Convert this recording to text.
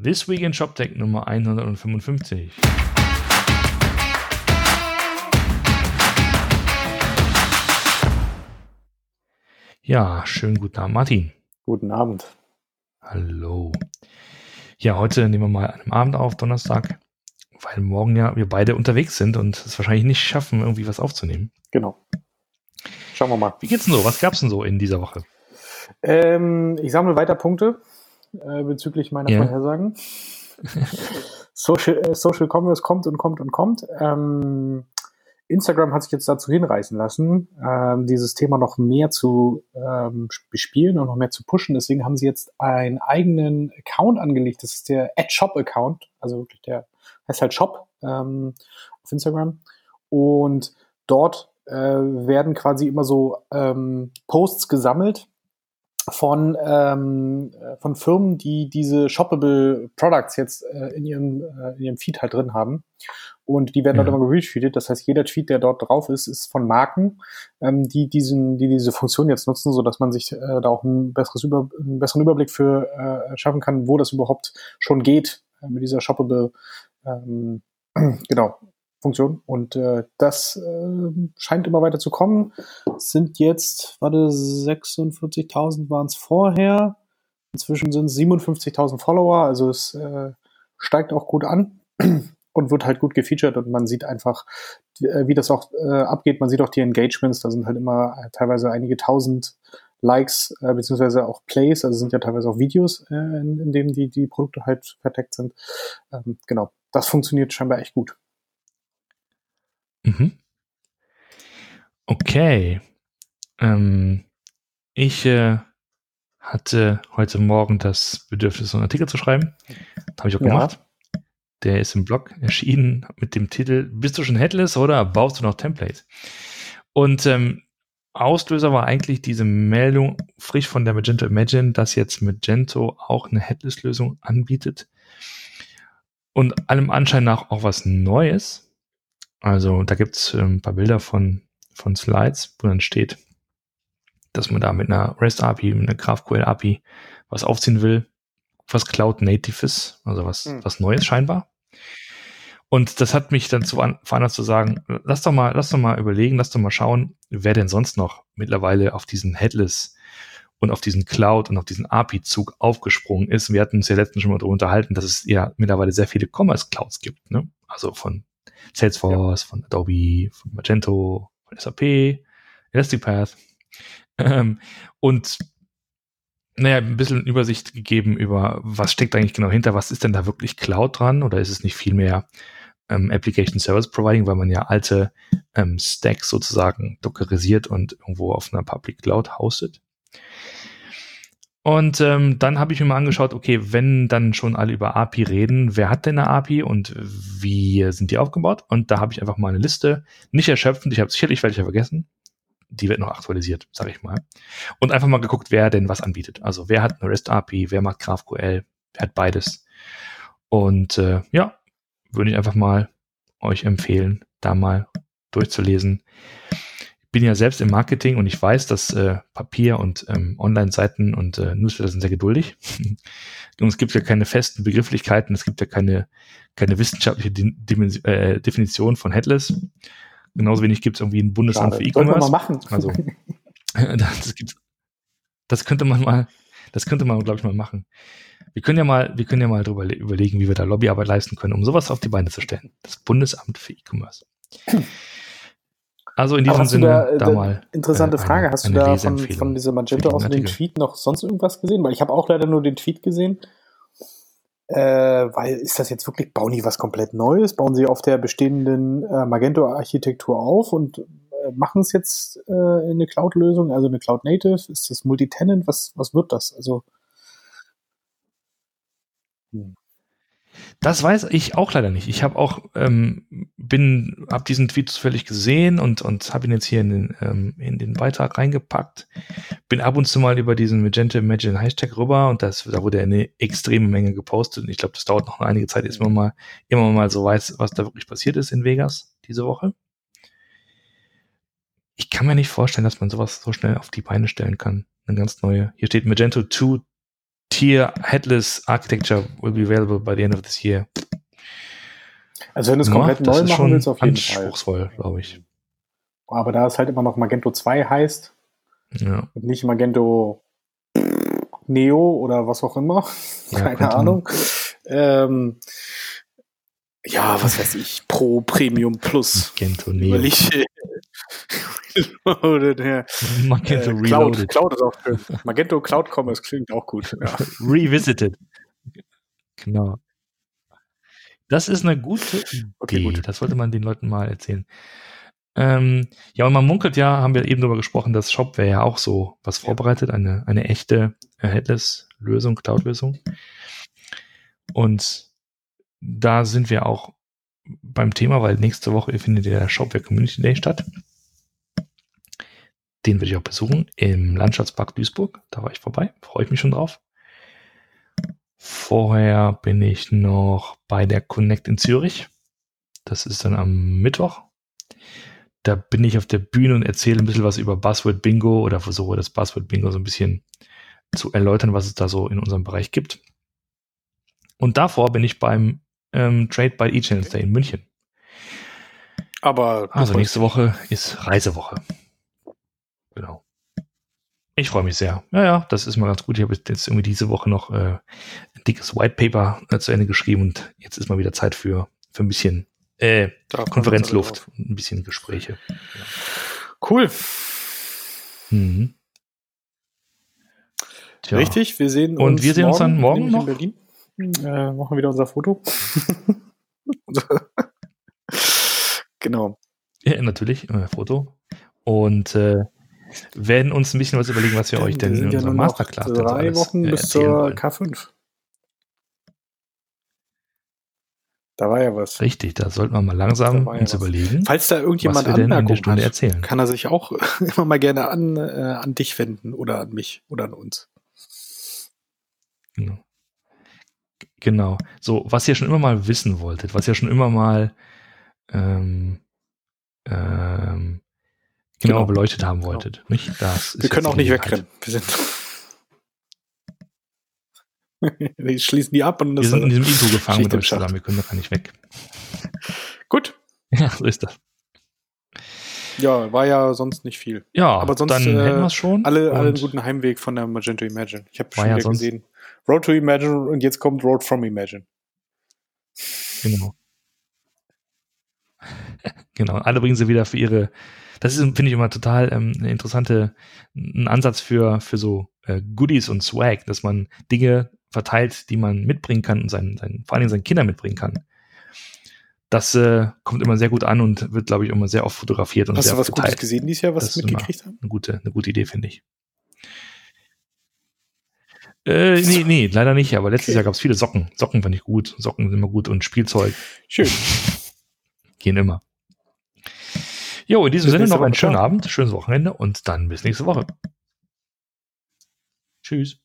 This Week in ShopTech Nummer 155. Ja, schönen guten Abend, Martin. Guten Abend. Hallo. Ja, heute nehmen wir mal einen Abend auf, Donnerstag, weil morgen ja wir beide unterwegs sind und es wahrscheinlich nicht schaffen, irgendwie was aufzunehmen. Genau. Schauen wir mal. Wie geht's denn so? Was gab's denn so in dieser Woche? Ähm, ich sammle weiter Punkte äh, bezüglich meiner ja. Vorhersagen. Social, äh, Social Commerce kommt und kommt und kommt. Ähm, Instagram hat sich jetzt dazu hinreißen lassen, ähm, dieses Thema noch mehr zu ähm, bespielen und noch mehr zu pushen. Deswegen haben sie jetzt einen eigenen Account angelegt. Das ist der AdShop-Account, also wirklich der heißt halt Shop ähm, auf Instagram. Und dort äh, werden quasi immer so ähm, Posts gesammelt von, ähm, von Firmen, die diese shoppable Products jetzt äh, in, ihrem, äh, in ihrem Feed halt drin haben. Und die werden ja. dort immer retweetet. Das heißt, jeder Tweet, der dort drauf ist, ist von Marken, ähm, die, diesen, die diese Funktion jetzt nutzen, so dass man sich äh, da auch ein besseres Über, einen besseren Überblick für äh, schaffen kann, wo das überhaupt schon geht äh, mit dieser shoppable ähm, genau, Funktion. Und äh, das äh, scheint immer weiter zu kommen. Sind jetzt, warte, 46.000 waren es vorher. Inzwischen sind es 57.000 Follower. Also es äh, steigt auch gut an und wird halt gut gefeatured und man sieht einfach, äh, wie das auch äh, abgeht. Man sieht auch die Engagements. Da sind halt immer äh, teilweise einige tausend Likes äh, beziehungsweise auch Plays, also sind ja teilweise auch Videos, äh, in, in denen die, die Produkte halt verdeckt sind. Ähm, genau, das funktioniert scheinbar echt gut. Mhm. Okay. Ähm, ich äh, hatte heute Morgen das Bedürfnis, einen Artikel zu schreiben. Habe ich auch ja. gemacht. Der ist im Blog erschienen mit dem Titel Bist du schon Headless oder baust du noch Templates? Und ähm, Auslöser war eigentlich diese Meldung frisch von der Magento Imagine, dass jetzt Magento auch eine Headless-Lösung anbietet. Und allem Anschein nach auch was Neues. Also da gibt's ähm, ein paar Bilder von, von Slides, wo dann steht, dass man da mit einer REST-API, mit einer GraphQL-API was aufziehen will, was Cloud-Native ist, also was, mhm. was Neues scheinbar. Und das hat mich dann zu veranlasst zu sagen, lass doch mal, lass doch mal überlegen, lass doch mal schauen, wer denn sonst noch mittlerweile auf diesen Headless und auf diesen Cloud und auf diesen API-Zug aufgesprungen ist. Wir hatten uns ja letztens schon mal darüber unterhalten, dass es ja mittlerweile sehr viele Commerce-Clouds gibt, ne? Also von Salesforce, ja. von Adobe, von Magento, von SAP, Elasticpath. Ähm, und naja, ein bisschen Übersicht gegeben über, was steckt eigentlich genau hinter, was ist denn da wirklich Cloud dran oder ist es nicht viel mehr ähm, Application Service Providing, weil man ja alte ähm, Stacks sozusagen dockerisiert und irgendwo auf einer Public Cloud hostet. Und ähm, dann habe ich mir mal angeschaut, okay, wenn dann schon alle über API reden, wer hat denn eine API und wie sind die aufgebaut? Und da habe ich einfach mal eine Liste, nicht erschöpfend, ich habe sicherlich welche vergessen, die wird noch aktualisiert, sage ich mal. Und einfach mal geguckt, wer denn was anbietet. Also wer hat eine REST API, wer macht GraphQL, wer hat beides. Und äh, ja, würde ich einfach mal euch empfehlen, da mal durchzulesen bin ja selbst im Marketing und ich weiß, dass äh, Papier und ähm, Online-Seiten und äh, Newsletter sind sehr geduldig. und es gibt ja keine festen Begrifflichkeiten, es gibt ja keine, keine wissenschaftliche Dimension, äh, Definition von Headless. Genauso wenig gibt es irgendwie ein Bundesamt Schade. für E-Commerce. mal machen. Also, das, gibt, das könnte man mal, das könnte man, glaube ich, mal machen. Wir können ja mal, wir können ja mal drüber überlegen, wie wir da Lobbyarbeit leisten können, um sowas auf die Beine zu stellen. Das Bundesamt für E-Commerce. Also in diesem Sinne da, da, mal. Interessante äh, Frage. Hast du da von, von dieser Magento aus den Tweet noch sonst irgendwas gesehen? Weil ich habe auch leider nur den Tweet gesehen. Äh, weil ist das jetzt wirklich, bauen die was komplett Neues? Bauen sie auf der bestehenden äh, Magento-Architektur auf und äh, machen es jetzt äh, in eine Cloud-Lösung, also eine Cloud-Native? Ist das Multitenant? Was, was wird das? Also. Hm. Das weiß ich auch leider nicht. Ich habe auch ähm, bin habe diesen Tweet zufällig gesehen und und habe ihn jetzt hier in den ähm, in den Beitrag reingepackt. Bin ab und zu mal über diesen Magenta Imagine Hashtag rüber und das da wurde eine extreme Menge gepostet und ich glaube, das dauert noch einige Zeit, bis man mal immer mal so weiß, was da wirklich passiert ist in Vegas diese Woche. Ich kann mir nicht vorstellen, dass man sowas so schnell auf die Beine stellen kann. Eine ganz neue. Hier steht Magento 2 Tier Headless Architecture will be available by the end of this year. Also wenn du es komplett neu machen willst, auf jeden Fall. anspruchsvoll, glaube ich. Aber da es halt immer noch Magento 2 heißt ja. und nicht Magento Neo oder was auch immer, ja, keine Ahnung. Ähm, ja, was weiß ich, Pro, Premium Plus. Magento Neo. Ich, Reloaded, ja. Magento äh, Cloud, Cloud ist auch schön. Magento Cloud Commerce klingt auch gut. Ja. Revisited. Genau. Das ist eine gute Idee. Okay, gut. Das sollte man den Leuten mal erzählen. Ähm, ja, und man munkelt ja, haben wir eben darüber gesprochen, dass Shopware ja auch so was vorbereitet, eine, eine echte äh, Headless-Lösung, Cloud-Lösung. Und da sind wir auch beim Thema, weil nächste Woche findet der Shopware Community Day statt. Den werde ich auch besuchen im Landschaftspark Duisburg. Da war ich vorbei. Freue ich mich schon drauf. Vorher bin ich noch bei der Connect in Zürich. Das ist dann am Mittwoch. Da bin ich auf der Bühne und erzähle ein bisschen was über Buzzword Bingo oder versuche das Buzzword Bingo so ein bisschen zu erläutern, was es da so in unserem Bereich gibt. Und davor bin ich beim ähm, Trade by E-Channels Day in München. Aber also nächste Woche ist Reisewoche. Ich freue mich sehr. Ja, ja, das ist mal ganz gut. Ich habe jetzt irgendwie diese Woche noch äh, ein dickes White Paper äh, zu Ende geschrieben und jetzt ist mal wieder Zeit für, für ein bisschen äh, Konferenzluft und ein bisschen Gespräche. Ja. Cool. Mhm. Richtig, wir sehen uns. Und wir sehen uns dann morgen noch. In Berlin. Äh, machen wieder unser Foto. genau. Ja, natürlich, äh, Foto. Und äh, werden uns ein bisschen was überlegen, was wir euch denn in unserer Masterclass drei Wochen äh, bis zur wollen. K5. Da war ja was. Richtig, da sollten wir mal langsam uns ja überlegen. Falls da irgendjemand was denn Stunde hat, erzählen. kann er sich auch immer mal gerne an, äh, an dich wenden oder an mich oder an uns. Genau. Genau. So, was ihr schon immer mal wissen wolltet, was ihr schon immer mal ähm, ähm, genau, genau. beleuchtet haben genau. wolltet. Genau. Nicht? Das Wir können auch nicht wegrennen. Wir sind. Wir schließen die ab und das Wir sind in diesem Intro gefangen mit euch zusammen. Wir können doch gar nicht weg. Gut. Ja, so ist das. Ja, war ja sonst nicht viel. Ja, aber sonst dann äh, hätten wir schon. Alle, alle einen guten Heimweg von der Magento Imagine. Ich habe schon ja gesehen. Road to Imagine und jetzt kommt Road from Imagine. Genau. genau. Alle bringen sie wieder für ihre das ist, finde ich, immer total ähm, eine interessante, ein Ansatz für, für so äh, Goodies und Swag, dass man Dinge verteilt, die man mitbringen kann und sein, sein, vor allen Dingen seinen Kindern mitbringen kann. Das äh, kommt immer sehr gut an und wird, glaube ich, immer sehr oft fotografiert und Hast sehr du was. Gutes gesehen dieses Jahr, was du mitgekriegt hast? Eine gute, eine gute Idee, finde ich. Äh, nee, nee, leider nicht, aber letztes okay. Jahr gab es viele Socken. Socken fand ich gut. Socken sind immer gut und Spielzeug. Schön. Gehen immer. Jo, in diesem bis Sinne noch einen schönen Abend, schönes Wochenende und dann bis nächste Woche. Tschüss.